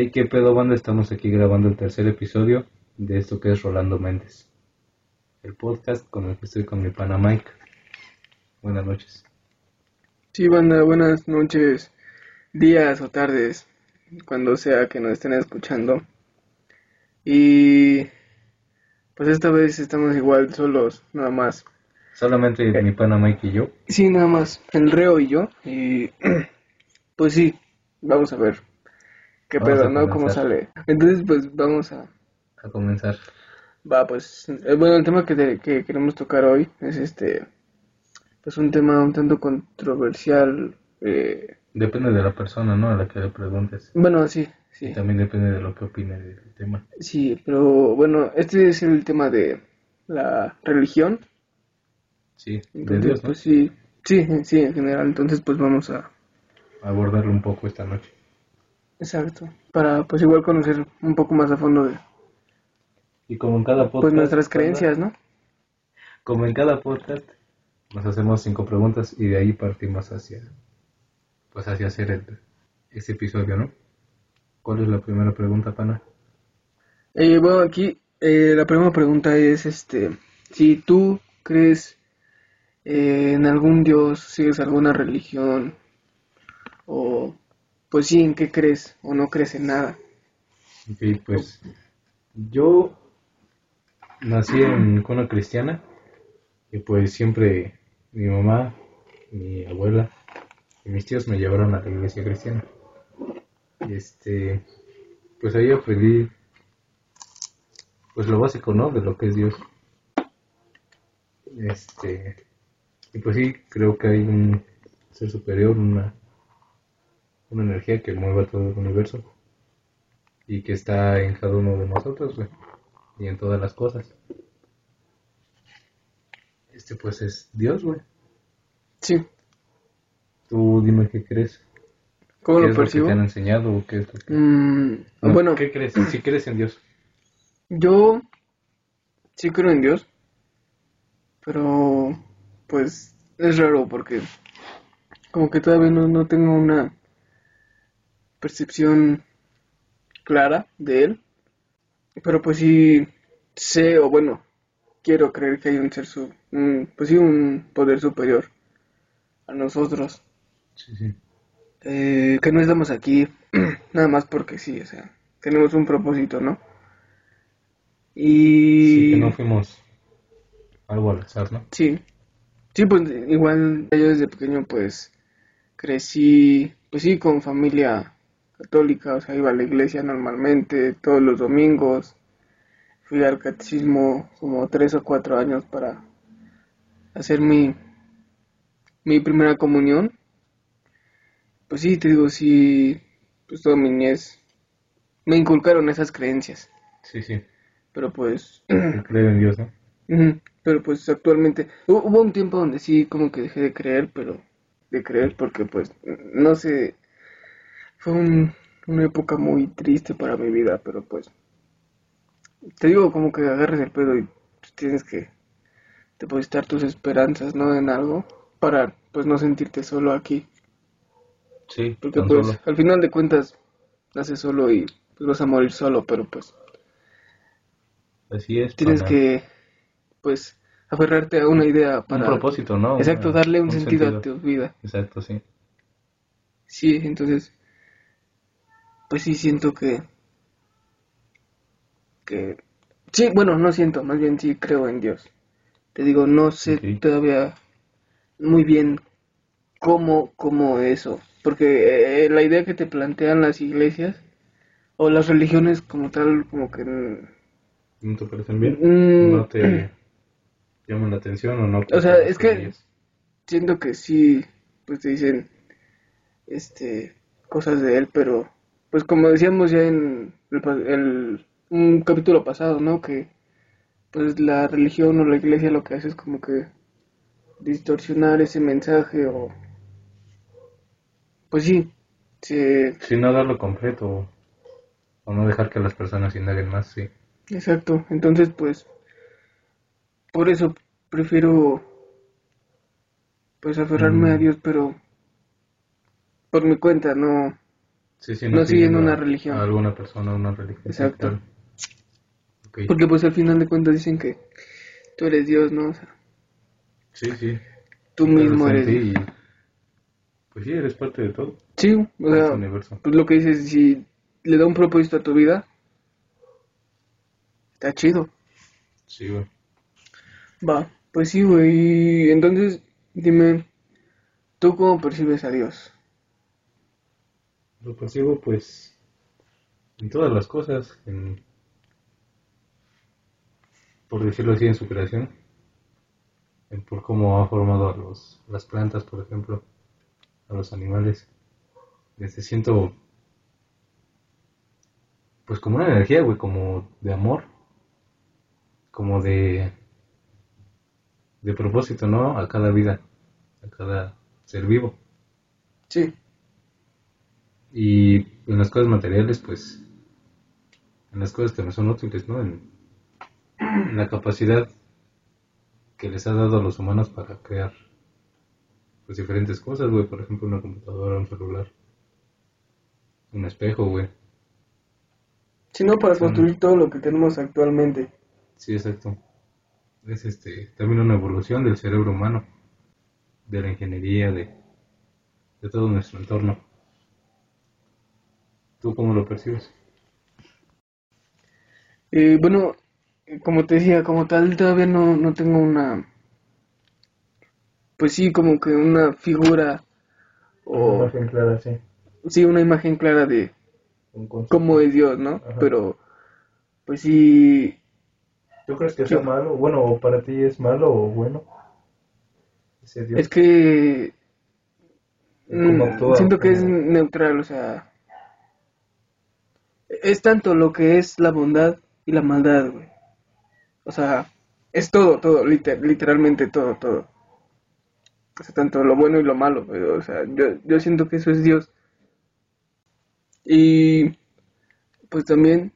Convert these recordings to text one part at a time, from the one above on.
Hey, qué pedo, banda. Estamos aquí grabando el tercer episodio de esto que es Rolando Méndez. El podcast con el que estoy con mi pana Mike. Buenas noches. Sí, banda, buenas noches, días o tardes, cuando sea que nos estén escuchando. Y pues esta vez estamos igual solos, nada más. Solamente mi pana Mike y yo. Sí, nada más, el reo y yo. Y pues sí, vamos a ver qué Vamos pedo, ¿no? ¿Cómo sale? Entonces, pues vamos a... A comenzar. Va, pues, eh, bueno, el tema que, te- que queremos tocar hoy es este, pues un tema un tanto controversial. eh, Depende de la persona, ¿no? A la que le preguntes. bueno, sí, sí. Y también depende de lo que opine del tema. Sí, pero bueno, este es el tema de la religión. Sí, de Entonces, Dios, ¿no? pues sí, sí, sí, en general. Entonces, pues vamos a, Abordarlo un poco esta noche. Exacto, para pues igual conocer un poco más a fondo de Y como en cada podcast. pues nuestras creencias, ¿no? Como en cada podcast, nos hacemos cinco preguntas y de ahí partimos hacia, pues hacia hacer el, este episodio, ¿no? ¿Cuál es la primera pregunta, pana? Eh, bueno, aquí eh, la primera pregunta es, este, si tú crees eh, en algún dios, sigues alguna religión, o pues sí, ¿en qué crees? O no crees en nada. Ok, pues yo nací en cuna cristiana y pues siempre mi mamá, mi abuela y mis tíos me llevaron a la iglesia cristiana. Y este, pues ahí aprendí pues lo básico, ¿no? De lo que es Dios. Este, y pues sí, creo que hay un ser superior, una, una energía que mueve todo el universo y que está en cada uno de nosotros, güey, y en todas las cosas. Este pues es Dios, güey. Sí, Tú dime qué crees. ¿cómo ¿Qué lo es lo que percibo? te han enseñado o qué es lo que... Mm, No, bueno, ¿Qué crees? Si crees en Dios. Yo sí creo en Dios, pero pues es raro porque como que todavía no, no tengo una percepción clara de él, pero pues sí sé o bueno, quiero creer que hay un ser, su, un- pues sí, un poder superior a nosotros, Sí, sí. eh, que no estamos aquí nada más porque sí, o sea, tenemos un propósito, ¿no? Y Sí, que no fuimos algo al azar, ¿no? Sí, sí, pues igual yo desde pequeño pues crecí, pues sí, con familia católica, o sea, iba a la iglesia normalmente todos los domingos, fui al catecismo como tres o cuatro años para hacer mi, mi primera comunión. Pues sí, te digo, sí, pues toda mi niñez me inculcaron esas creencias, Sí, sí. pero pues creo en Dios, ¿no? Pero pues actualmente hu- hubo un tiempo donde sí como que dejé de creer, pero de creer porque pues no sé, fue un- una época muy triste para mi vida, pero pues te digo como que agarres el pedo y pues, tienes que depositar tus esperanzas, ¿no? En algo para pues no sentirte solo aquí, Sí, porque pues solo. al final de cuentas naces solo y pues vas a morir solo, pero pues Así es. tienes que pues aferrarte a una idea Un para propósito, ¿no? Exacto, darle un, sentido, a tu vida. Exacto, sí. Sí, entonces, pues sí siento que, que, sí, bueno, no siento, más bien sí creo en Dios. Te digo, no sé todavía muy bien cómo, cómo eso, porque eh, la idea que te plantean las iglesias o las religiones como tal, como que, ¿No te parecen bien? Mm. ¿No te llaman la atención o no? O sea, es que- ellas? siento que sí, pues te dicen, este, cosas de él, pero, pues como decíamos ya en el, el- un capítulo pasado, ¿no? Que, pues la religión o la iglesia lo que hace es como que distorsionar ese mensaje o, pues sí, se, Sí, no darlo completo o no dejar que las personas indaguen más, sí. exacto, entonces pues, por eso prefiero, pues aferrarme Mm. a Dios, pero por mi cuenta, no, Sí, sí, no siguiendo a- una religión. A alguna persona, una religión. Exacto. Porque pues al final de cuentas dicen que tú eres Dios, ¿no? O sea, Sí, sí. tú mismo eres... y- Pues sí, eres parte de todo. Sí, o sea, este universo. pues lo que dices, si le da un propósito a tu vida, está chido. Sí, güey. Va, pues sí, güey. Entonces, dime, ¿tú cómo percibes a Dios? Lo percibo, pues, en todas las cosas, en, por decirlo así, en su creación, en por cómo ha formado a los, las plantas, por ejemplo, a los animales. Este, siento, pues, como una energía, güey, como de amor, como de, de propósito, ¿no? A cada vida, a cada ser vivo. Sí, Y en las cosas materiales, pues, en las cosas que me son útiles, ¿no? En, en la capacidad que les ha dado a los humanos para crear, pues, diferentes cosas, güey. Por ejemplo, una computadora, un celular, un espejo, güey. sino para construir todo lo que tenemos actualmente. Sí, exacto. Es este, también una evolución del cerebro humano, de la ingeniería, de, de todo nuestro entorno. ¿Tú cómo lo percibes? Eh, bueno, como te decía, como tal, todavía no, no tengo una, pues sí, como que una figura o, imagen clara, sí. sí, una imagen clara de cómo es Dios, ¿no? Ajá. Pero, pues sí, ¿Tú crees que sea malo? Bueno, ¿o para ti es malo o bueno? Ese Dios. es que ¿Cómo mm, siento que es ¿Cómo- neutral, o sea, es tanto lo que es la bondad y la maldad. O sea, es todo, todo, liter- literalmente todo, todo. O sea, tanto lo bueno y lo malo, o sea, yo, yo siento que eso es Dios. Y pues también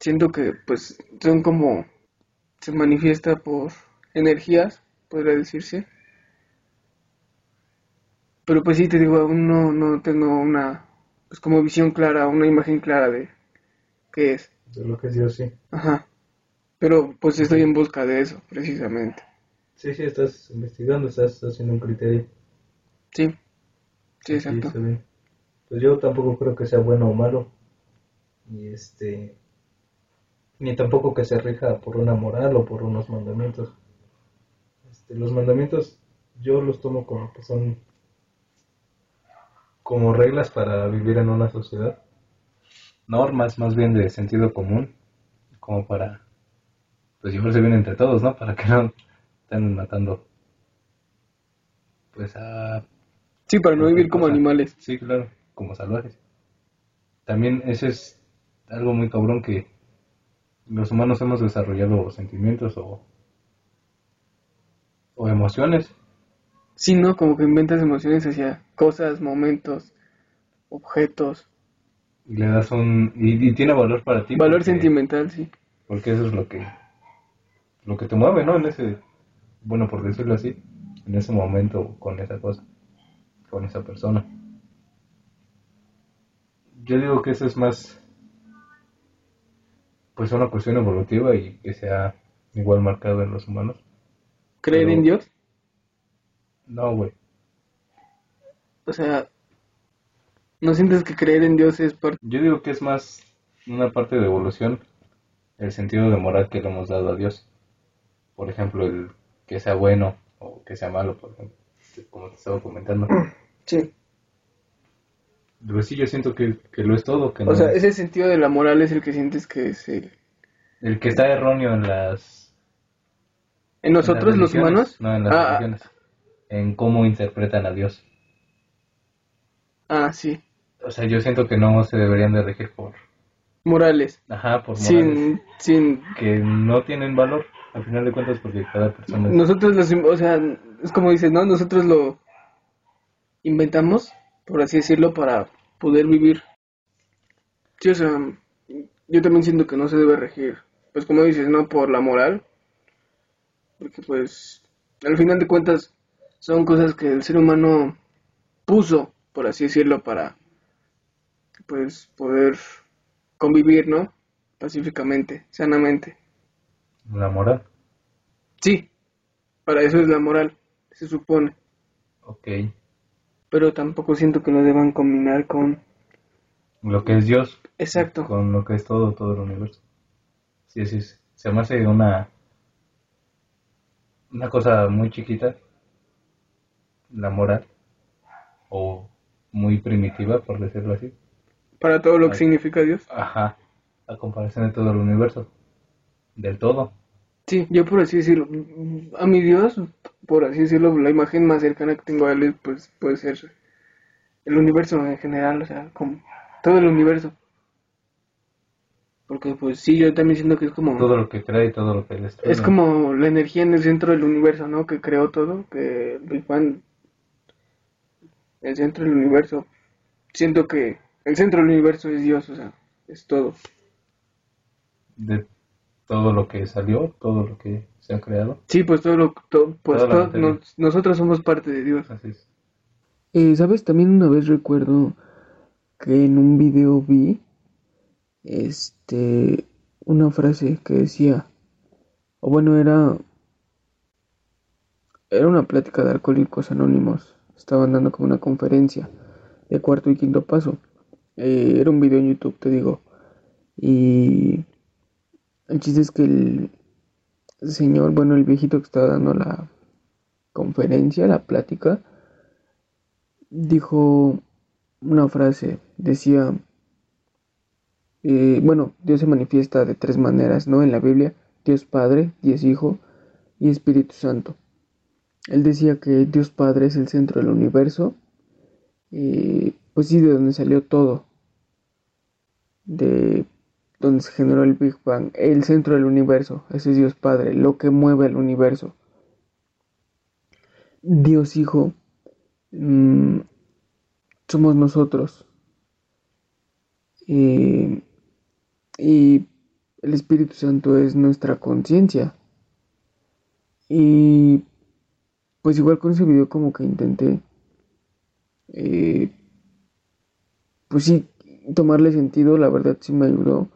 siento que pues son como se manifiesta por energías, podría decirse. Pero pues sí te digo, aún no, no tengo una pues como visión clara, una imagen clara de qué es. De lo que es Dios, sí. Ajá. Pero pues estoy en busca de eso, precisamente. Sí, sí, estás investigando, estás haciendo un criterio. Sí. Sí, Sí, exacto. Pues yo tampoco creo que sea bueno o malo. Y este. Ni tampoco que se rija por una moral o por unos mandamientos. Este, los mandamientos yo los tomo como que son como reglas para vivir en una sociedad. normas más bien de sentido común, como para pues llevarse bien entre todos, ¿no? Para que no estén matando pues a Sí, para no vivir como animales. Sí, claro, como salvajes. También eso es algo muy cabrón que los humanos hemos desarrollado sentimientos o o emociones. Sí, ¿no? Como que inventas emociones hacia cosas, momentos, objetos. Y le das un y, y tiene valor para ti. Valor porque- sentimental, sí. porque eso es lo que lo que te mueve no en ese bueno por decirlo así en ese momento con esa cosa con esa persona yo digo que eso es más pues una cuestión evolutiva y que sea igual marcado en los humanos Pero- en Dios. No güey. O sea, ¿no sientes que creer en Dios es parte... yo digo que es más una parte de evolución el sentido de moral que le hemos dado a Dios. Por ejemplo el que sea bueno o que sea malo por ejemplo como te estaba comentando. Sí. Pues sí, yo siento que, que lo es todo, que no O sea, es- ese sentido de la moral es el que sientes que es el... el que está erróneo en las ¿En nosotros en los humanos? no en las ah, religiones, en cómo interpretan a Dios. ah, sí. O sea, yo siento que no se deberían de regir por, Morales. ajá, por morales Sin, sin... que no tienen valor, al final de cuentas, porque cada persona es- Nosotros los... O sea, es como dices, ¿no? Nosotros lo inventamos, por así decirlo, para poder vivir. Sí, o sea, yo también siento que no se debe regir. Pues como dices, ¿no? Por la moral. Porque pues, al final de cuentas, son cosas que el ser humano puso, por así decirlo, para pues poder convivir, ¿no? Pacíficamente, sanamente. La moral. Sí, para eso es la moral, se supone. Ok. Pero tampoco siento que lo deban combinar con... Lo que es Dios. Exacto. Con lo que es todo, todo el universo. Sí, sí, sí. Se me hace una... Una cosa muy chiquita. La moral. O muy primitiva, por decirlo así. Para todo lo que significa Dios. Ajá. A comparación de todo el universo. Del todo. Sí, yo por así decirlo, a mi Dios, por así decirlo, la imagen más cercana que tengo a él, pues puede ser el universo en general, o sea, como todo el universo. Porque pues sí, yo también siento que es como Todo lo que crea y todo lo que destruye. es como la energía en el centro del universo, ¿no? Que creó todo, que el Big Bang, el centro del universo. Siento que el centro del universo es Dios, o sea, es todo. De todo lo que salió, todo lo que se ha creado. Sí, pues todo lo, to- pues todo- nos- nosotros somos parte de Dios. Así es. Eh, ¿sabes? También una vez recuerdo que en un video vi este una frase que decía, o bueno, era era una plática de alcohólicos anónimos. Estaban dando como una conferencia de cuarto y quinto paso. Eh, era un video en YouTube, te digo. Y el chiste es que el señor, bueno, el viejito que estaba dando la conferencia, la plática, dijo una frase, decía, eh, bueno, Dios se manifiesta de tres maneras, ¿no? En la Biblia, Dios Padre, Dios Hijo y Espíritu Santo. Él decía que Dios Padre es el centro del universo, y pues sí, de donde salió todo, de donde se generó el Big Bang, el centro del universo, ese es Dios Padre, lo que mueve el universo. Dios Hijo mm, somos nosotros. Eh, y el Espíritu Santo es nuestra conciencia. Y pues igual con ese video como que intenté, eh, pues sí, tomarle sentido, la verdad sí me ayudó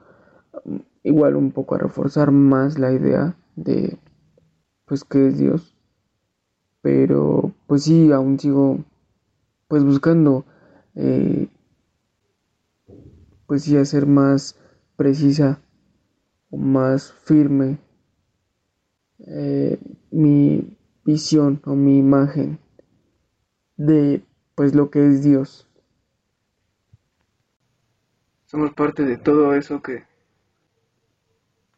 mm, igual un poco a reforzar más la idea de pues qué es Dios. Pero pues sí, aún sigo pues buscando eh, pues sí hacer más precisa o más firme eh, mi visión o mi imagen de pues lo que es Dios. Somos parte de todo eso que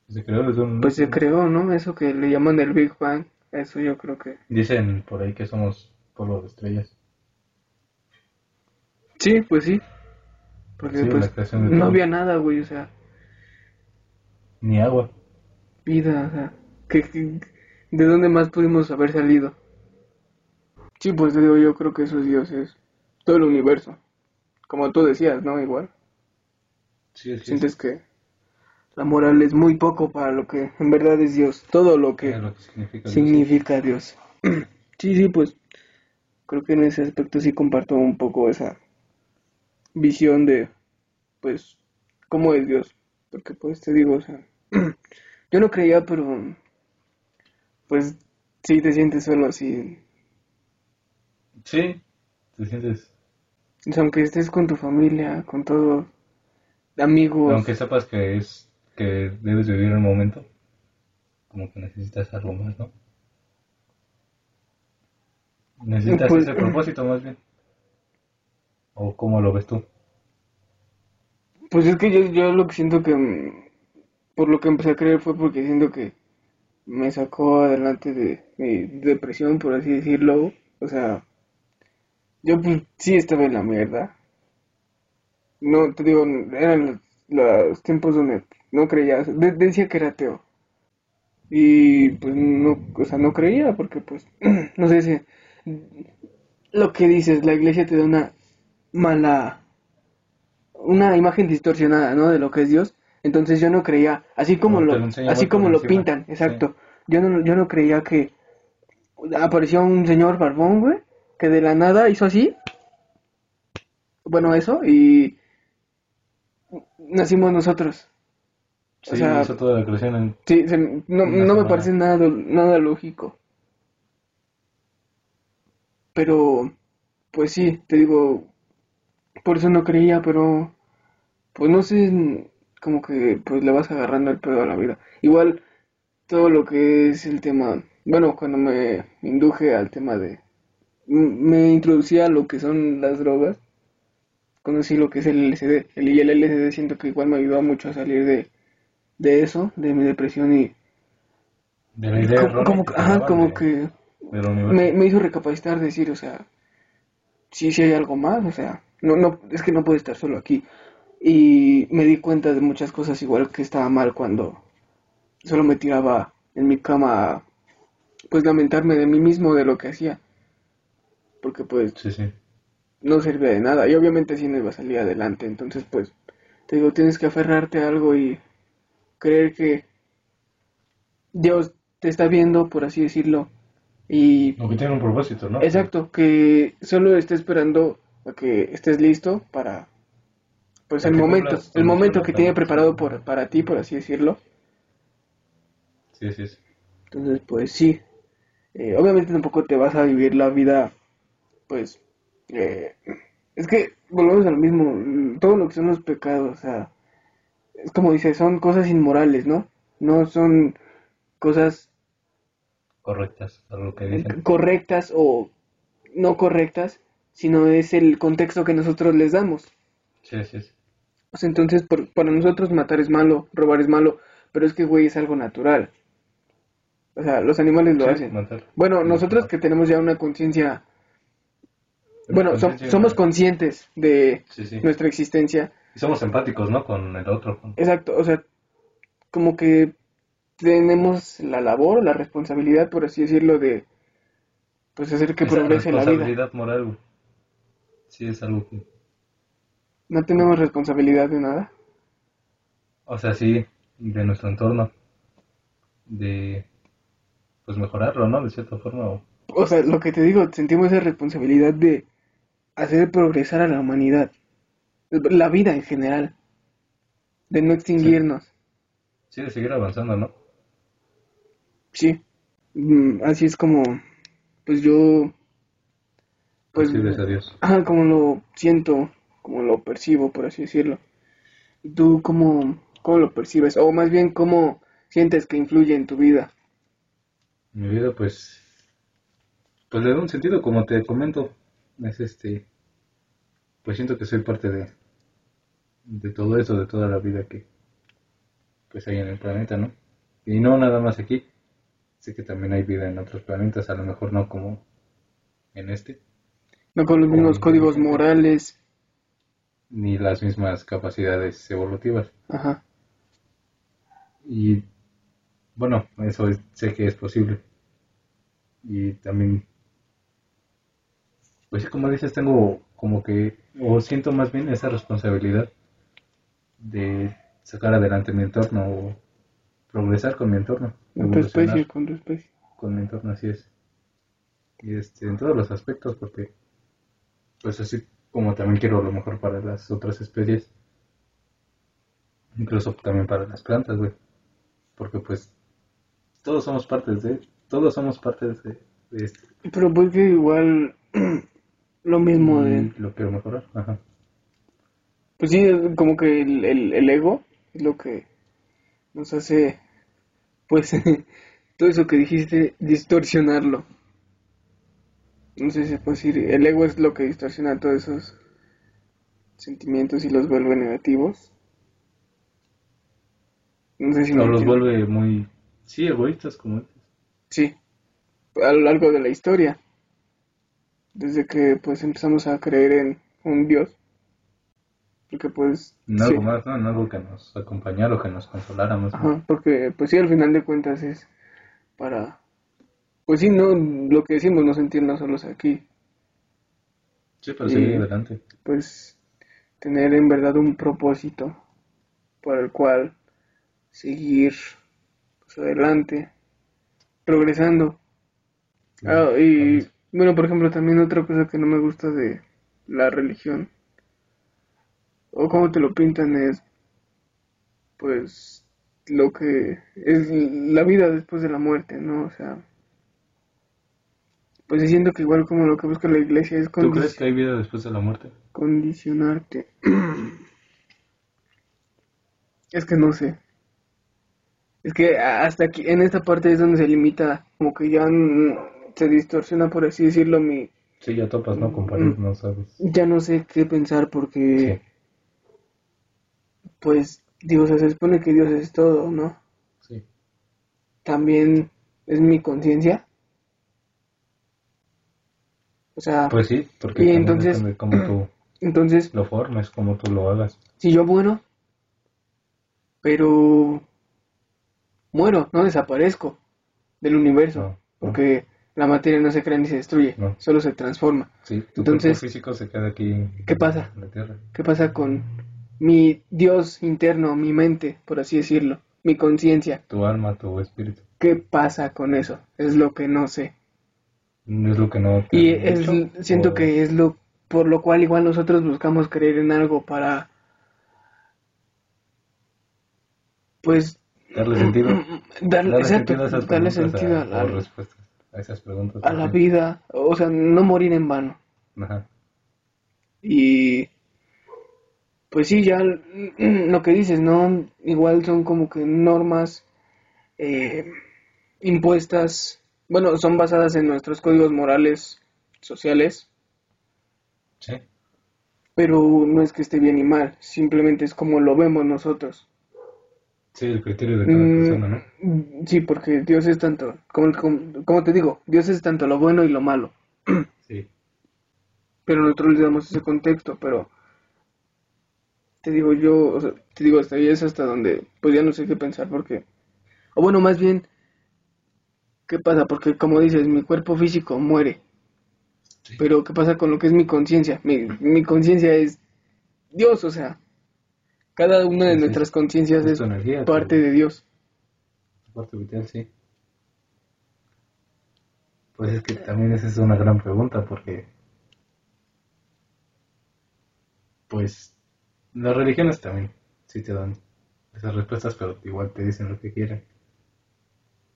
Se creó desde un... pues se creó, ¿no? Eso que le llaman el Big Bang. Eso yo creo que Dicen por ahí que somos polvo de estrellas. Sí, pues sí. Porque Sí, pues la creación de no todo. había nada, güey, o sea, Ni agua. vida, o sea, ¿qué- qué- de dónde más pudimos haber salido? Sí, pues te digo, yo creo que eso es Dios, es todo el universo. Como tú decías, ¿no? Igual. Sí, sí. Sientes que la moral es muy poco para lo que en verdad es Dios. Todo lo que Es lo que significa Dios. significa Dios. Sí, sí, pues creo que en ese aspecto sí comparto un poco esa visión de, pues, cómo es Dios. Porque pues te digo, o sea, yo no creía, pero pues sí te sientes solo así. Sí, te sientes... O sea, aunque estés con tu familia, con todos, amigos. Aunque sepas que es que debes vivir el momento, como que necesitas algo más, ¿no? Necesitas Pues- ese propósito más bien. ¿O cómo lo ves tú? Pues es que yo, yo lo que siento que, mm, por lo que empecé a creer fue porque siento que me sacó adelante de mi depresión, por así decirlo. O sea, yo pues sí estaba en la mierda. No, te digo, eran los, tiempos donde no creía, de- decía que era ateo. Y pues no, o sea, no creía porque pues, no sé si lo que dices, la iglesia te da una mala una imagen distorsionada, ¿no? De lo que es Dios. Entonces yo no creía, así como lo, así como lo encima. pintan, exacto. Yo no, yo no creía que apareció un señor barbón, güey, que de la nada hizo así. Bueno, eso, y nacimos nosotros. Sí, sea, hizo toda la creación en... Sí, se- no, no me parece nada, nada lógico. Pero, pues sí, te digo, por eso no creía, pero, pues no sé, como que pues le vas agarrando el pedo a la vida. Igual, todo lo que es el tema, bueno, cuando me induje al tema de, me introducía a lo que son las drogas, conocí lo que es el LSD, el, y el LSD siento que igual me ayudó mucho a salir de, de eso, de mi depresión y De la idea como, que ajá, como de- que me hizo recapacitar, decir, o sea, sí, sí hay algo más, o sea, no, no, es que no puedo estar solo aquí. Y me di cuenta de muchas cosas, igual que estaba mal cuando solo me tiraba en mi cama pues lamentarme de mí mismo, de lo que hacía. Porque pues Sí, sí. no servía de nada y obviamente así no iba a salir adelante. Entonces, pues, te digo, tienes que aferrarte a algo y creer que Dios te está viendo, por así decirlo, y Aunque tiene un propósito, ¿no? exacto, que solo está esperando a que estés listo para, pues, el momento, el momento que tiene preparado por, para ti, por así decirlo. Sí, sí, sí. Entonces, pues sí, Eh, obviamente tampoco te vas a vivir la vida, pues, eh, es que volvemos a lo mismo, mm, todo lo que son los pecados, o sea, es como dice, son cosas inmorales, ¿no? No son cosas Correctas, a lo que dicen. correctas o no correctas, sino es el contexto que nosotros les damos. Sí, sí, sí. O sea, entonces, por- para nosotros matar es malo, robar es malo, pero es que, güey, es algo natural. O sea, los animales lo Sí, hacen. matar. Bueno, nosotros que tenemos ya una conciencia, bueno, somos conscientes de Sí, nuestra existencia. Y somos empáticos, ¿no? Con el otro. Exacto, o sea, como que tenemos la labor, la responsabilidad, por así decirlo, de pues hacer que Esa progrese la vida. responsabilidad moral. Sí, es algo que... No tenemos responsabilidad de nada. O sea, sí, de nuestro entorno. De... Pues mejorarlo, ¿no? De cierta forma. o- O sea, lo que te digo, sentimos esa responsabilidad de hacer progresar a la humanidad, la vida en general, de no extinguirnos. Sí, de seguir avanzando, ¿no? Sí, Mm, así es como, pues yo, pues, Percibes a Dios. ajá, como lo siento, como lo percibo, por así decirlo. ¿Y tú cómo, cómo lo percibes? O más bien, ¿cómo sientes que influye en tu vida? Mi vida, pues... Pues le da un sentido, como te comento. Es este... Pues siento que soy parte de... De todo eso, de toda la vida que... Pues hay en el planeta, ¿no? Y no nada más aquí. Sé que también hay vida en otros planetas, a lo mejor no como en este. No con los mismos códigos morales, Ni las mismas capacidades evolutivas. ajá. Y bueno, eso es- sé que es posible. Y también, pues como dices, tengo como que, o siento más bien esa responsabilidad de sacar adelante mi entorno o progresar con mi entorno. Con tu especie, con tu especie. con mi entorno, así es. Y este, en todos los aspectos, porque, pues así como también quiero lo mejor para las otras especies, incluso también para las plantas, güey. Porque pues todos somos partes de, todos somos partes de, de esto. Pero pues que igual lo mismo de... Y lo quiero mejorar, ajá. Pues sí, es como que el, el, el ego es lo que nos hace, pues, todo eso que dijiste, distorsionarlo. No sé si se puede decir, el ego es lo que distorsiona todos esos sentimientos y los vuelve negativos. No sé si me O los vuelve muy, sí, egoístas como dices. Sí, a lo largo de la historia. Desde que pues empezamos a creer en un Dios. Porque pues... En sí. algo más, ¿no? En algo que nos acompañara o que nos consolara más. porque pues sí, al final de cuentas es para... Pues sí, no, lo que decimos, no sentirnos solos aquí. Sí, para Y- seguir adelante. Pues tener en verdad un propósito por el cual seguir pues, adelante, progresando. Ah, y bueno, por ejemplo, también otra cosa que no me gusta de la religión o como te lo pintan es, pues, lo que es la vida después de la muerte, ¿no? O sea, pues diciendo que igual como lo que busca la iglesia es ¿Tú crees que hay vida después de la muerte? condicionarte. es que no sé. Es que hasta aquí, en esta parte es donde se limita, como que ya mm, se distorsiona, por así decirlo, mi... Sí, ya topas, ¿no? Con pared, no sabes. Ya no sé qué pensar porque, pues, digo, o sea, se supone que Dios es todo, ¿no? Sí. También es mi conciencia. O sea, Pues sí, porque Y entonces- cómo tú entonces, lo formes, cómo tú lo hagas. si yo muero, pero muero, no desaparezco del universo, No, no. porque la materia no se crea ni se destruye, No. solo se transforma. Sí, tu Entonces, cuerpo físico se queda aquí ¿qué pasa? en la tierra. ¿Qué pasa con mi Dios interno, mi mente, por así decirlo, mi conciencia? Tu alma, tu espíritu. ¿Qué pasa con eso? Es lo que no sé. Es lo que no Y es, siento o- que es lo por lo cual igual nosotros buscamos creer en algo para pues Darle sentido. darle, Darle exacto, sentido a esas darle sentido a, a, la- respuestas a esas preguntas. a la vida, o sea, no morir en vano. Ajá. Y pues sí, ya lo que dices, ¿no? Igual son como que normas eh, impuestas, bueno, son basadas en nuestros códigos morales sociales, Sí. pero no es que esté bien y mal, simplemente es como lo vemos nosotros. Sí, el criterio de cada Mm, persona, ¿no? Sí, porque Dios es tanto, como, como, como te digo, Dios es tanto lo bueno y lo malo, Sí. pero nosotros le damos ese contexto, pero te digo yo, o sea, te digo, hasta ahí es hasta donde, pues ya no sé qué pensar, porque, o bueno, más bien, ¿qué pasa? Porque como dices, mi cuerpo físico muere, Sí. pero ¿qué pasa con lo que es mi conciencia? Mi, mi conciencia es Dios, o sea, cada una de Sí, nuestras conciencias Es energía, parte de Dios. Parte vital, sí. Pues es que también esa es una gran pregunta porque, pues, las religiones también sí te dan esas respuestas, pero igual te dicen lo que quieren.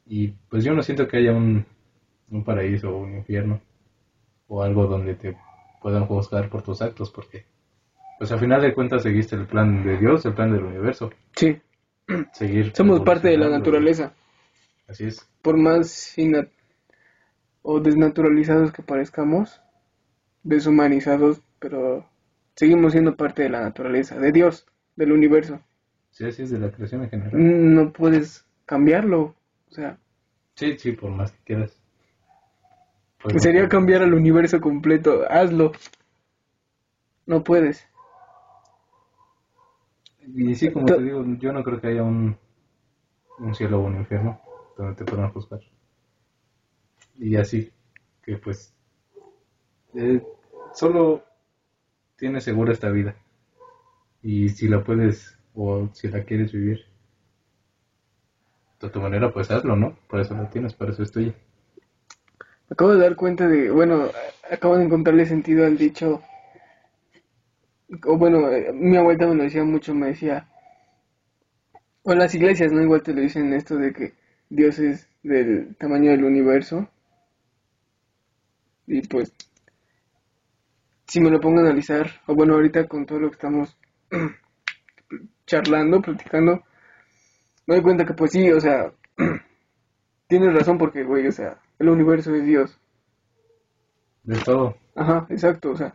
Y pues yo no siento que haya un, un paraíso o un infierno o algo donde te puedan juzgar por tus actos, porque, pues al final de cuentas seguiste el plan de Dios, el plan del universo. Sí, Seguir somos parte de la naturaleza. Así es. por más o desnaturalizados que parezcamos, deshumanizados, pero seguimos siendo parte de la naturaleza, de Dios, del universo. Sí, así es de la creación en general. No puedes cambiarlo, o sea, Sí, sí, por más que quieras. Pues sería cambiar al universo completo, hazlo. No puedes. Y sí, como te digo, yo no creo que haya un, un cielo o un infierno donde te puedan juzgar. Y así, que pues, eh, solo tienes segura esta vida. Y si la puedes, o si la quieres vivir, de tu manera, pues hazlo, ¿no? Por eso la tienes, por eso es tuya. Me acabo de dar cuenta de, bueno, acabo de encontrarle sentido al dicho, o bueno, eh, mi abuelita me lo decía mucho, me decía, o las iglesias, ¿no? Igual te lo dicen esto de que Dios es del tamaño del universo. Y pues, si me lo pongo a analizar, o bueno, ahorita con todo lo que estamos charlando, platicando, me doy cuenta que pues sí, o sea, tienes razón porque, güey, o sea, el universo es Dios. De todo. Ajá, exacto, o sea,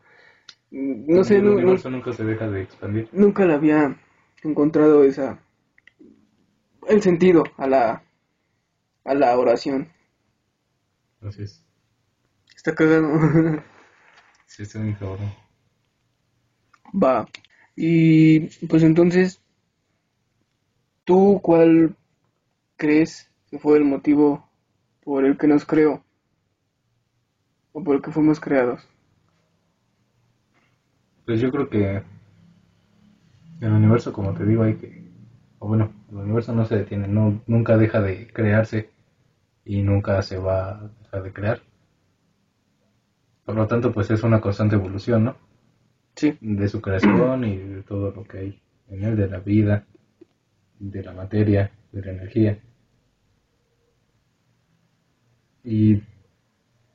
no sé, el no- universo nunca se deja de expandir. nunca le había encontrado esa, el sentido a la, a la oración. Así es. Está cagado. Sí, está bien cabrón. Va. Y pues entonces, ¿tú cuál crees que fue el motivo por el que nos creó? ¿O por el que fuimos creados? Pues yo creo que el universo, como te digo, hay que, o bueno, el universo no se detiene, no, nunca deja de crearse y nunca se va a dejar de crear. Por lo tanto, pues es una constante evolución, ¿no? Sí. de su creación y de todo lo que hay en él, de la vida, de la materia, de la energía. Y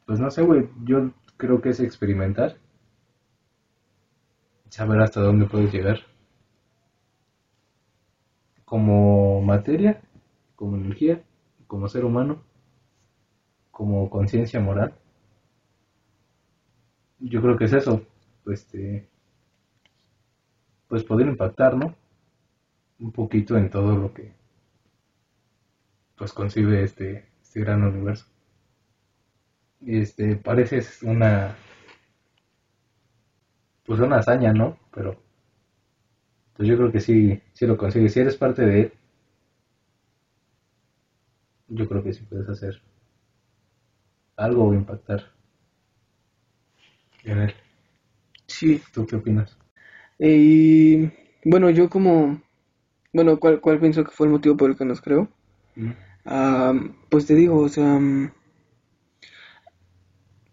pues no sé, güey, yo creo que es experimentar, saber hasta dónde puedes llegar. Como materia, como energía, como ser humano, como conciencia moral. Yo creo que es eso, pues, este, pues poder impactar, ¿no? Un poquito en todo lo que pues concibe este, este gran universo. Este, parece una pues una hazaña, ¿no? Pero pues yo creo que sí, sí lo consigues. Si eres parte de él, yo creo que sí puedes hacer algo o impactar en él. Sí. ¿Tú qué opinas? Y bueno, yo como, bueno, ¿cuál, cuál pienso que fue el motivo por el que nos creó? Mm. Ah, pues te digo, o sea,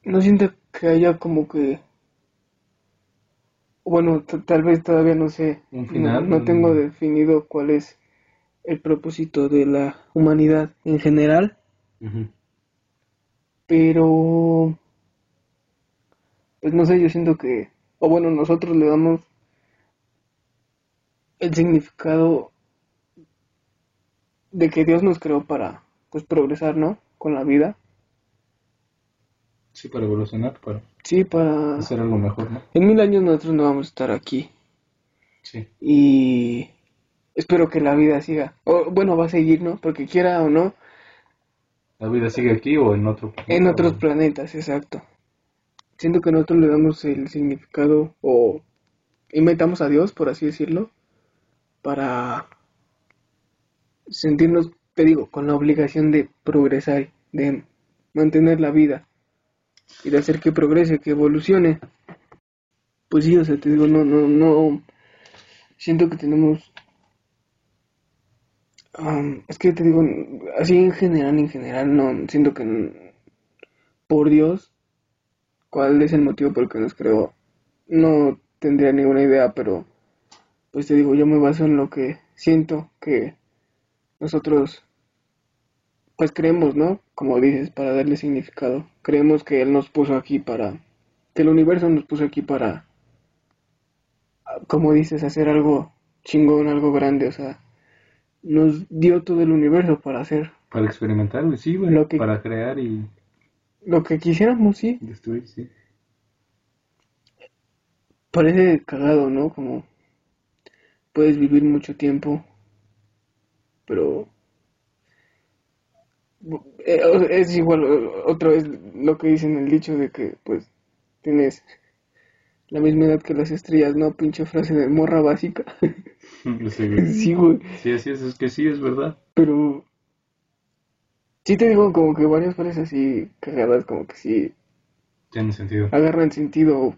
no siento que haya como que, bueno, tal vez todavía no sé, Un no- final, no, tengo definido cuál es el propósito de la humanidad en general, pero, pues no sé, yo siento que, o bueno, nosotros le damos el significado de que Dios nos creó para, pues, progresar, ¿no? Con la vida. Sí, para evolucionar, para Sí, para... hacer algo mejor, ¿no? En mil años nosotros no vamos a estar aquí Sí. y espero que la vida siga. O, bueno, va a seguir, ¿no? Porque quiera o no, ¿La vida sigue aquí o en otro planeta? en otros planetas, exacto. Siento que nosotros le damos el significado o inventamos a Dios, por así decirlo, para sentirnos, te digo, con la obligación de progresar, de mantener la vida y de hacer que progrese, que evolucione. Pues sí, o sea, te digo, no, no, no, siento que tenemos, am, es que te digo, así en general, en general, no, siento que por Dios, cuál es el motivo por el que nos creó, no tendría ninguna idea, pero pues te digo, yo me baso en lo que siento que nosotros pues creemos, ¿no? Como dices, para darle significado. Creemos que Él nos puso aquí para, que el universo nos puso aquí para, como dices, hacer algo chingón, algo grande, o sea, nos dio todo el universo para hacer Para experimentar, sí, güey. Lo que- Para crear y lo que quisiéramos, sí. destruir, sí. Parece cagado, ¿no? Como puedes vivir mucho tiempo, pero eh, es igual otra vez lo que dicen el dicho de que pues tienes la misma edad que las estrellas, ¿no? Pinche frase de morra básica. Sí, güey. sí, güey, Sí, así es, es que sí, es verdad. pero sí te digo como que varias frases así cagadas como que sí Tiene sentido. agarran sentido.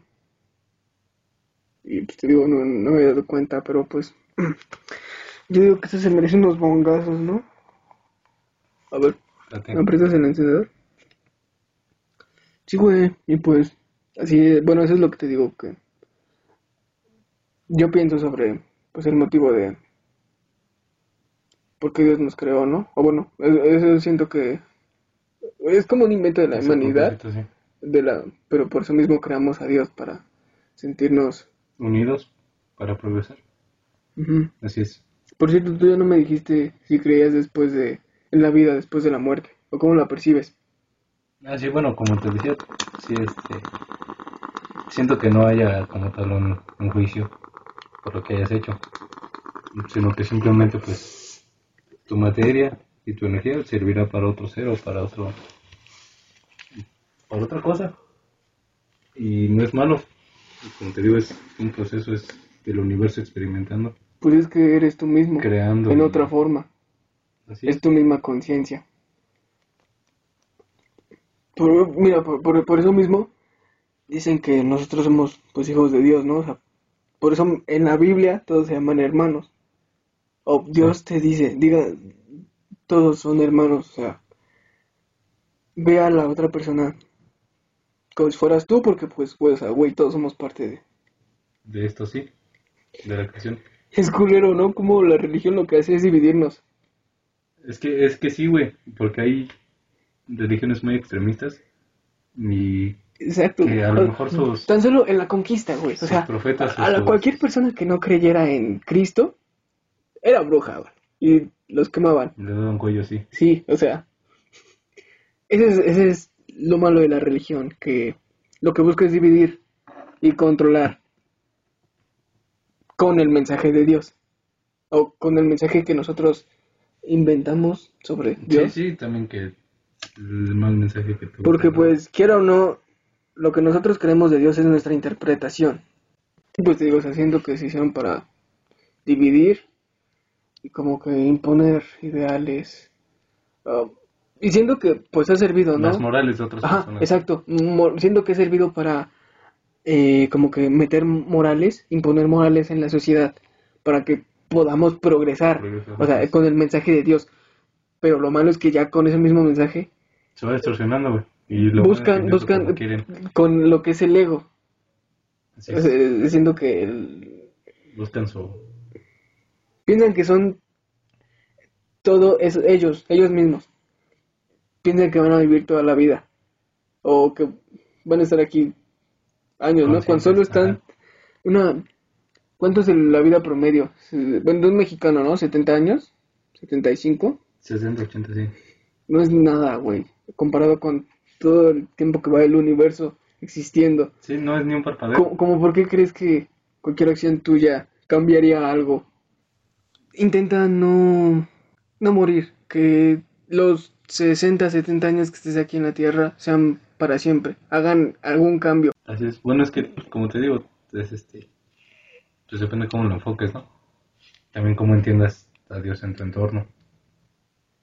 Y pues te digo, no, no me he dado cuenta, pero pues. Yo digo que eso se merece unos bongazos, ¿no? A ver. ¿me aprietas el encendedor? Sí, güey, y pues. Así, bueno, eso es lo que te digo que. Yo pienso sobre, pues, el motivo de. por qué Dios nos creó, ¿no? O bueno, eso, siento que. Es como un invento de la humanidad sí. de la pero por eso mismo creamos a Dios para sentirnos Unidos para progresar. Así es. Por cierto tú ya no me dijiste si creías después de en la vida después de la muerte o cómo la percibes Ah, sí, bueno, como te decía, sí, este. Siento que no haya como tal un, juicio por lo que hayas hecho, sino que simplemente, pues, tu materia y tu energía servirá para otro ser o para otro. para otra cosa. Y no es malo. Como te digo, es un proceso, es del universo experimentando, pues es que eres tú mismo creando. en otra forma Así es es. tu misma conciencia por, mira por, por, por eso mismo dicen que nosotros somos pues hijos de Dios no o sea por eso en la Biblia todos se llaman hermanos o Dios te dice diga todos son hermanos o sea ve a la otra persona como si fueras tú porque pues pues o sea, güey todos somos parte de de esto sí, de la creación. Es culero, ¿no? Como la religión lo que hace es dividirnos. Es que, es que sí, güey, porque hay religiones muy extremistas y Exacto. que a lo mejor sus, Tan solo en la conquista, güey. O sea, profetas... a cualquier persona que no creyera en Cristo era bruja, güey. Y los quemaban. Le daban cuello, sí. Sí, o sea. Ese es, ese es lo malo de la religión, que lo que busca es dividir y controlar con el mensaje de Dios. O con el mensaje que nosotros inventamos sobre Dios. Sí, sí, también que el mal mensaje que tuvo. Porque pues, quiera o no, lo que nosotros creemos de Dios es nuestra interpretación. Pues te digo, o sea, siento que se hicieron para dividir y como que imponer ideales. Ah, y siento que pues ha servido, ¿no? Las morales de otras Ajá, personas. exacto. Siento que ha servido para eh, como que meter morales, imponer morales en la sociedad para que podamos progresar. Progresar, O sea, con el mensaje de Dios. Pero lo malo es que ya con ese mismo mensaje Se va distorsionando, güey. Y lo buscan, buscan con lo que es el ego. Así O es. sea, siento que el- Buscan su... piensan que son todo es ellos, ellos mismos. Piensan que van a vivir toda la vida. O que van a estar aquí años, ¿no? Cuando solo están una ¿Cuánto es el- la vida promedio? Bueno, de un mexicano, ¿no? ¿70 años? ¿75? 60, 80, sí. No es nada, güey. Comparado con todo el tiempo que va el universo existiendo. Sí, no es ni un parpadeo. ¿Cómo, cómo por qué crees que cualquier acción tuya cambiaría algo? Intenta no, no morir. Que los 60, 70 años que estés aquí en la Tierra sean para siempre. Hagan algún cambio. Así es. Bueno, es que, como te digo, es este... Pues depende cómo lo enfoques, ¿no? También cómo entiendas a Dios en tu entorno.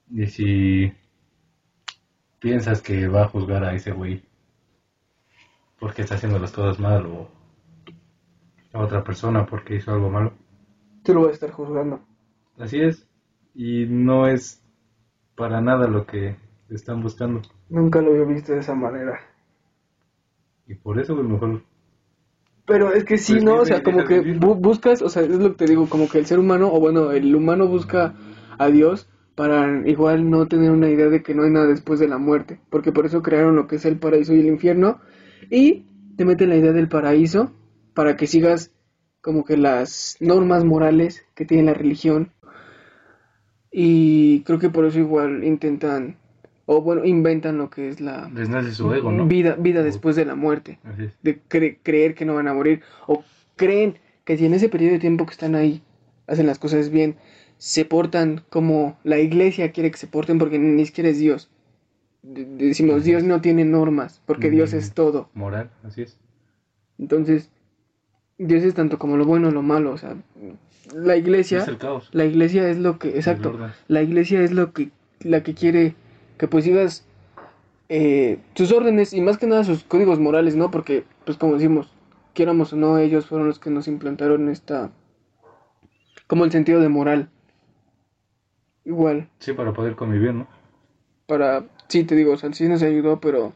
Y si piensas que va a juzgar a ese güey porque está haciendo las cosas mal o a otra persona porque hizo algo malo. Tú lo vas a estar juzgando. Así es. Y no es para nada lo que están buscando. Nunca lo había visto de esa manera. Y por eso, güey, mejor Pero es que sí, Pues ¿no? O sea, como que bu- buscas, o sea, es lo que te digo, como que el ser humano, o bueno, el humano busca a Dios para igual no tener una idea de que no hay nada después de la muerte. Porque por eso crearon lo que es el paraíso y el infierno. Y te meten la idea del paraíso para que sigas como que las normas morales que tiene la religión. Y creo que por eso igual intentan, o bueno, inventan lo que es la les nace su ego, ¿no? vida, vida después de la muerte Así es. de cre- creer que no van a morir o creen que si en ese periodo de tiempo que están ahí hacen las cosas bien, se portan como la iglesia quiere que se porten porque ni siquiera es Dios. De- de- decimos, Dios no tiene normas porque Dios es todo. Moral, así es. Entonces, Dios es tanto como lo bueno lo malo. O sea, la iglesia, Es el caos. la iglesia es lo que, exacto, la iglesia es lo que, la que quiere que pues sigas eh, sus órdenes y más que nada sus códigos morales, ¿no? Porque, pues como decimos, quieramos o no, ellos fueron los que nos implantaron esta, como el sentido de moral. Igual, Sí, para poder convivir, ¿no? para, sí, te digo, o sea, sí nos ayudó, pero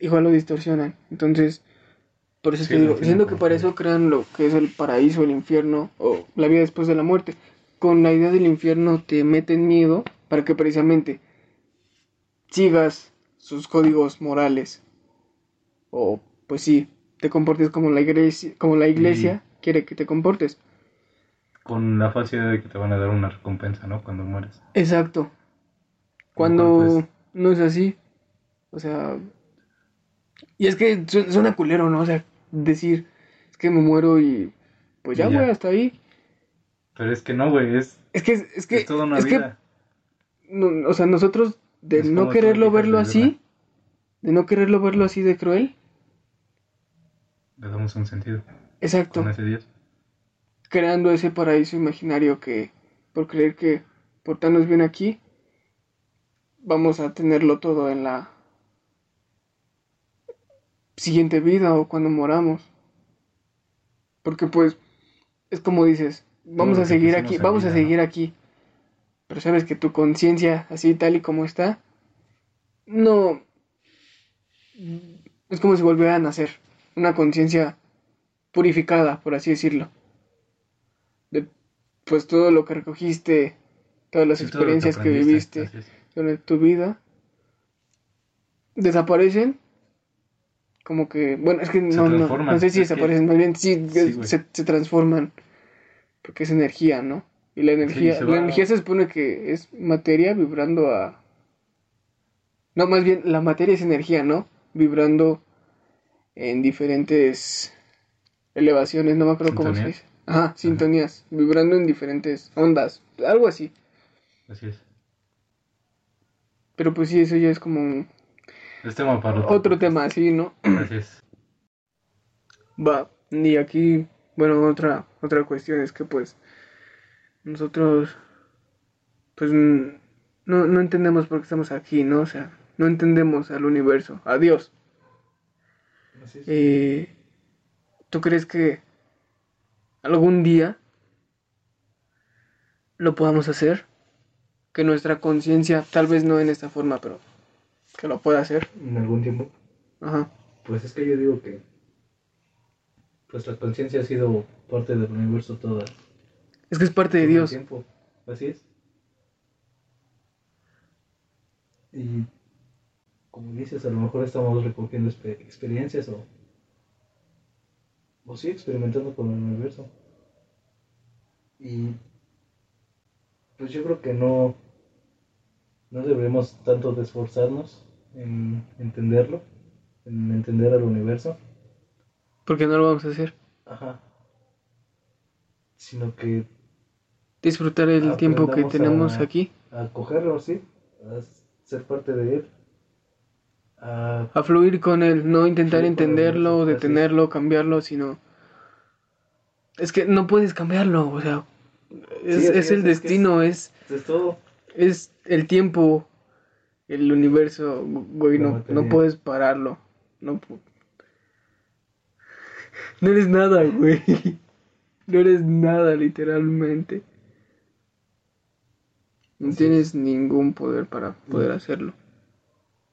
igual lo distorsionan. Entonces, por eso Sí, te lo digo, siendo que para que- eso crean lo que es el paraíso, el infierno o la vida después de la muerte. Con la idea del infierno te meten miedo para que precisamente sigas sus códigos morales. O, pues sí, te comportes como la iglesia, como la iglesia quiere que te comportes. Con la idea de que te van a dar una recompensa, ¿no? Cuando mueres. Exacto. Cuando pues- no es así. O sea. Y es que su- suena culero, ¿no? O sea, decir, es que me muero y. Pues ya, güey, hasta ahí. Pero es que no, güey, es, Es que, es que, es toda una es que, vida. no- o sea, nosotros, de no quererlo verlo de así, de no quererlo verlo así de cruel, Le damos un sentido exacto, con ese Dios. creando ese paraíso imaginario que, por creer que portarnos bien aquí, vamos a tenerlo todo en la siguiente vida o cuando moramos. Porque pues, es como dices, vamos a seguir aquí, vamos a seguir aquí. Pero sabes que tu conciencia, así tal y como está, no... Es como si volviera a nacer. Una conciencia purificada, por así decirlo. De, pues todo lo que recogiste, todas las Sí, que experiencias que, viviste durante tu vida, desaparecen. Como que, bueno, es que no, no, no sé si es que- desaparecen, más bien sí, Sí, güey. se, se transforman. Porque es energía, ¿no? Y la energía, la energía se supone que es materia vibrando a... No, más bien, la materia es energía, ¿no? Vibrando en diferentes elevaciones, no me acuerdo cómo se dice. Ajá, sintonías, vibrando en diferentes ondas, algo así. Así es. Pero pues sí, eso ya es como un- Es tema para otro. otro tema, así, ¿no? Así es. Va, y aquí, bueno, otra, otra cuestión es que pues nosotros pues no, no entendemos por qué estamos aquí, ¿no? O sea, no entendemos al universo, a Dios. Así es. Eh, ¿Tú crees que algún día lo podamos hacer? Que nuestra conciencia, tal vez no en esta forma, pero que lo pueda hacer. En algún tiempo. Ajá. Pues es que yo digo que pues la conciencia ha sido parte del universo toda. Es que es parte de Dios. tiempo. Así es. Y como dices, a lo mejor estamos recogiendo expe- experiencias o, o sí, experimentando con el universo. Y pues yo creo que no, no debemos tanto de esforzarnos en entenderlo, en entender al universo. Porque no lo vamos a hacer. Ajá. Sino que Disfrutar el tiempo que tenemos a- aquí. a cogerlo, sí, a ser parte de él, a A fluir con él, no intentar entenderlo, detenerlo, cambiarlo, sino... Es que no puedes cambiarlo, o sea... Es, Sí, es el es, destino, es, es todo. es el tiempo, el universo, güey, no, no puedes pararlo. No, no eres nada, güey. No eres nada, literalmente. No tienes ningún poder para poder Mm. hacerlo.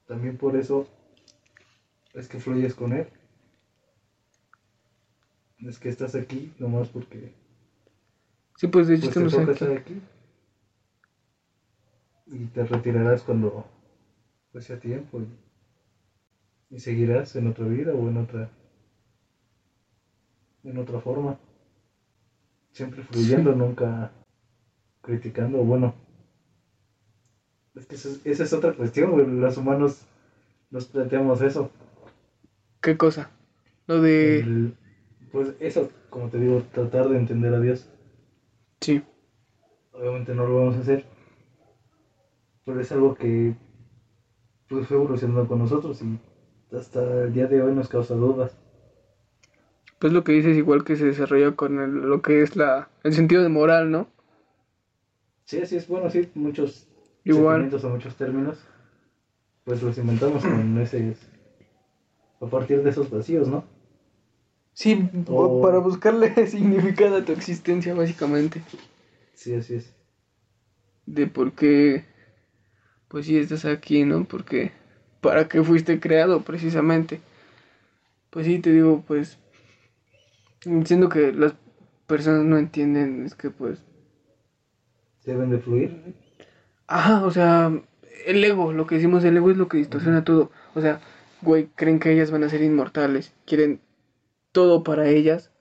También por eso es que fluyes con él. Es que estás aquí nomás porque Sí, pues de hecho pues, te estamos toca aquí. estar aquí. Y te retirarás cuando pues sea tiempo y, y seguirás en otra vida o en otra en otra forma. Siempre fluyendo, nunca criticando, bueno. Es que eso esa es otra cuestión, güey, Los humanos nos planteamos eso. ¿Qué cosa? Lo de... El- pues eso, como te digo, tratar de entender a Dios. Sí. Obviamente no lo vamos a hacer. Pero es algo que pues, fue evolucionando con nosotros y hasta el día de hoy nos causa dudas. Pues lo que dices igual que se desarrolla con el- lo que es la el sentido de moral, ¿no? Sí, así es, bueno, sí, muchos Igual. o muchos términos, pues los inventamos con ese, a partir de esos vacíos, ¿no? Sí, O- para buscarle significado a tu existencia básicamente. Sí, así es. De por qué, pues sí estás aquí, ¿no? Porque, ¿para qué fuiste creado precisamente? Pues sí, te digo, pues, entiendo que las personas no entienden, es que pues, Deben de fluir. Ajá, o sea, el ego, lo que decimos el ego es lo que distorsiona todo. O sea, güey, creen que ellas van a ser inmortales, quieren todo para ellas.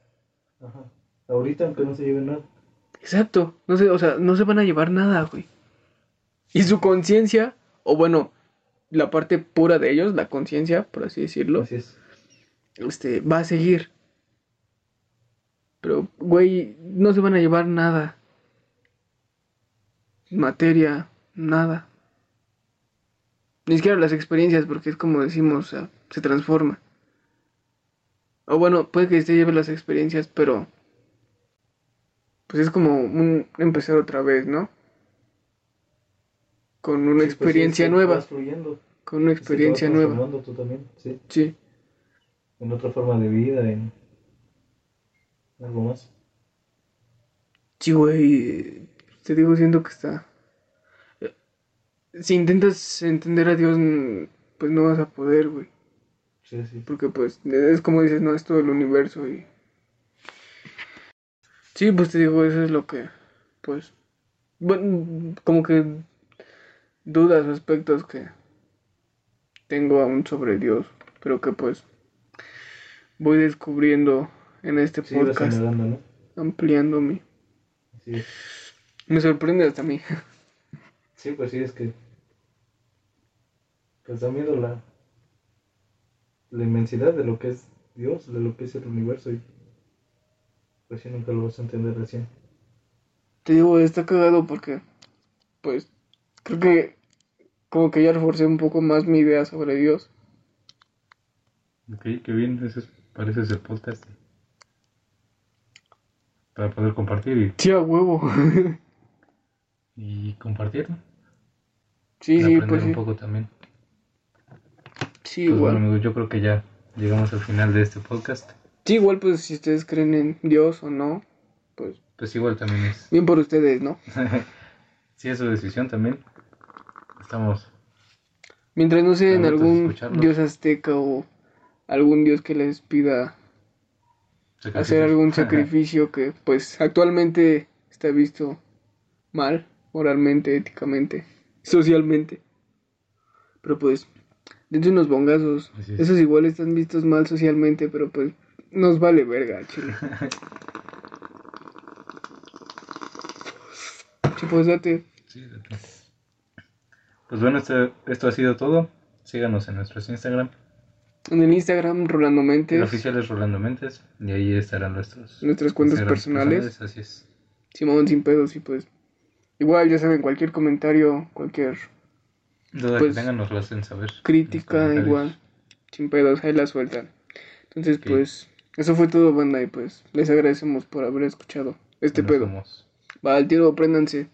Ajá. Ahorita, aunque no se lleven nada. Exacto, no sé, o sea, no se van a llevar nada, güey. Y su conciencia, o bueno, la parte pura de ellos, la conciencia, por así decirlo, Así es. este, va a seguir. Pero, güey, no se van a llevar nada. Materia, nada. Ni siquiera las experiencias, porque es como decimos, o sea, se transforma. O bueno, puede que se lleve las experiencias, pero... Pues es como un empezar otra vez, ¿no? Con una Sí, pues sí, experiencia nueva. fluyendo. Con una experiencia nueva. tú también, sí. Sí. En otra forma de vida, en algo más. Sí, güey. Te digo, siento que está. Si intentas entender a Dios, pues no vas a poder, güey. Sí, sí. Porque, pues, es como dices, no es todo el universo y Sí, pues te digo, eso es lo que, pues, bueno, como que dudas o aspectos que tengo aún sobre Dios, pero que pues voy descubriendo en este Sí, podcast, ¿no? ampliando mi... Me sorprende hasta a mí. Sí, pues sí, es que. Pues da miedo la. La inmensidad de lo que es Dios, de lo que es el universo. Y. Pues sí, nunca lo vas a entender recién. Te digo, está cagado porque, pues, creo que como que ya reforcé un poco más mi idea sobre Dios. Ok, qué bien, eso es, parece el podcast. Para poder compartir y, Sí, a huevo. y compartir, ¿no? sí, Y sí, aprender pues un sí. poco también. Sí, Pues igual. bueno, amigos, yo creo que ya llegamos al final de este podcast. Sí, igual, pues si ustedes creen en Dios o no, pues Pues igual también es. bien por ustedes, ¿no? si es su decisión también. Estamos. Mientras no sea en Abiertos a algún dios azteca o algún dios que les pida hacer algún sacrificio que pues actualmente está visto mal, moralmente, éticamente, socialmente. Pero pues, dense unos bongazos. Es. Esos igual están vistos mal socialmente, pero pues nos vale verga, chile. Sí, pues date. Sí, date. Pues bueno, este- esto ha sido todo. Síganos en nuestros Instagram. En el Instagram, Rolando El Mentes. oficial es Rolando Mentes. Y ahí estarán nuestros. Nuestras cuentas Instagram personales. Así es. Simón sin pedos y pues. Igual, ya saben, cualquier comentario, cualquier Duda Pues, que tengan, nos lo hacen saber. crítica, igual. Sin pedos, ahí la sueltan. Entonces, pues, eso fue todo, banda, y pues les agradecemos por haber escuchado este Nos pedo. vemos. Va al tiro, préndanse.